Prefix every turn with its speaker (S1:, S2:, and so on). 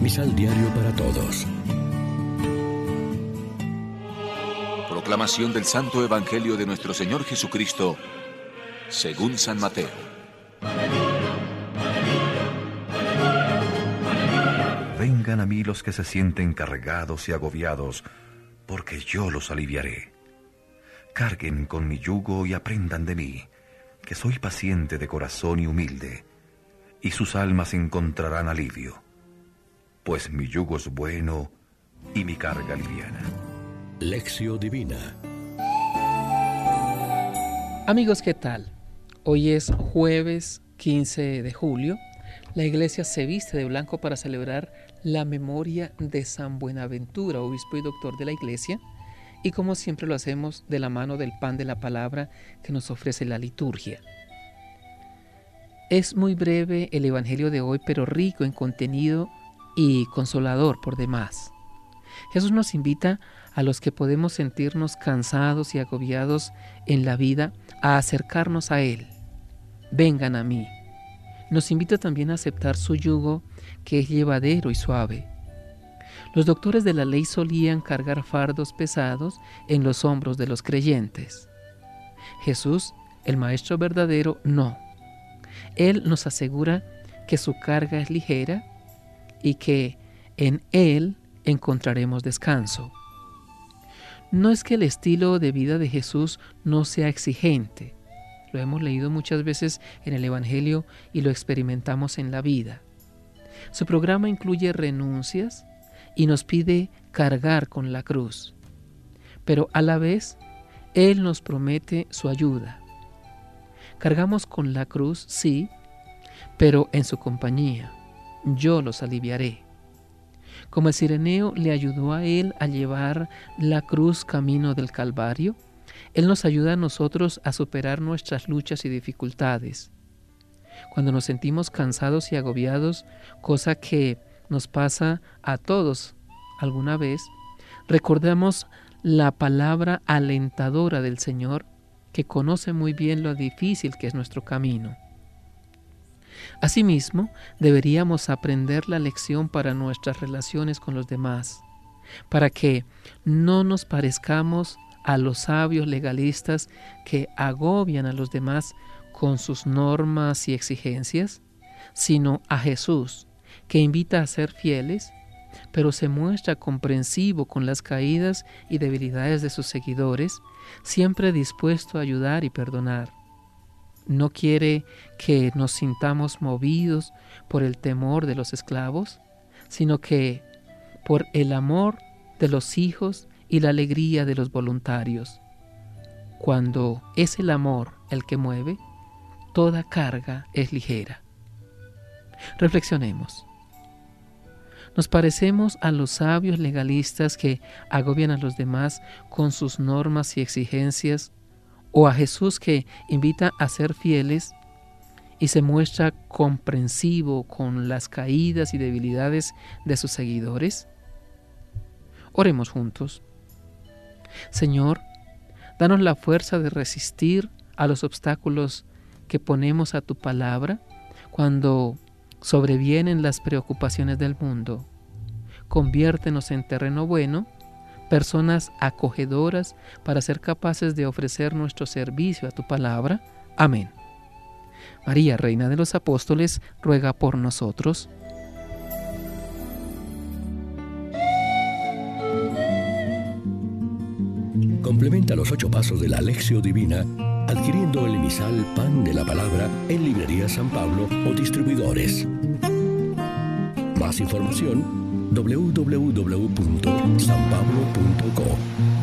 S1: Misal Diario para Todos.
S2: Proclamación del Santo Evangelio de nuestro Señor Jesucristo, según San Mateo.
S3: Vengan a mí los que se sienten cargados y agobiados, porque yo los aliviaré. Carguen con mi yugo y aprendan de mí, que soy paciente de corazón y humilde, y sus almas encontrarán alivio, pues mi yugo es bueno y mi carga liviana.
S1: Lección Divina
S4: Amigos, ¿qué tal? Hoy es jueves 15 de julio. La iglesia se viste de blanco para celebrar la memoria de San Buenaventura, obispo y doctor de la iglesia, y como siempre lo hacemos de la mano del pan de la palabra que nos ofrece la liturgia. Es muy breve el Evangelio de hoy, pero rico en contenido y consolador por demás. Jesús nos invita a los que podemos sentirnos cansados y agobiados en la vida a acercarnos a Él. Vengan a mí. Nos invita también a aceptar su yugo que es llevadero y suave. Los doctores de la ley solían cargar fardos pesados en los hombros de los creyentes. Jesús, el Maestro verdadero, no. Él nos asegura que su carga es ligera y que en Él encontraremos descanso. No es que el estilo de vida de Jesús no sea exigente, lo hemos leído muchas veces en el Evangelio y lo experimentamos en la vida. Su programa incluye renuncias y nos pide cargar con la cruz, pero a la vez Él nos promete su ayuda. Cargamos con la cruz, sí, pero en su compañía. Yo los aliviaré. Como el sireneo le ayudó a él a llevar la cruz camino del Calvario, Él nos ayuda a nosotros a superar nuestras luchas y dificultades. Cuando nos sentimos cansados y agobiados, cosa que nos pasa a todos alguna vez, recordemos la palabra alentadora del Señor que conoce muy bien lo difícil que es nuestro camino. Asimismo, deberíamos aprender la lección para nuestras relaciones con los demás, para que no nos parezcamos a los sabios legalistas que agobian a los demás con sus normas y exigencias, sino a Jesús, que invita a ser fieles, pero se muestra comprensivo con las caídas y debilidades de sus seguidores, siempre dispuesto a ayudar y perdonar. No quiere que nos sintamos movidos por el temor de los esclavos, sino que por el amor de los hijos y la alegría de los voluntarios. Cuando es el amor el que mueve, toda carga es ligera. Reflexionemos. Nos parecemos a los sabios legalistas que agobian a los demás con sus normas y exigencias o a Jesús que invita a ser fieles y se muestra comprensivo con las caídas y debilidades de sus seguidores? Oremos juntos. Señor, danos la fuerza de resistir a los obstáculos que ponemos a tu palabra cuando sobrevienen las preocupaciones del mundo. Conviértenos en terreno bueno personas acogedoras para ser capaces de ofrecer nuestro servicio a tu palabra. Amén. María, Reina de los Apóstoles, ruega por nosotros.
S1: Complementa los ocho pasos de la Alexio Divina adquiriendo el emisal Pan de la Palabra en Librería San Pablo o distribuidores. Más información www.sanpablo.co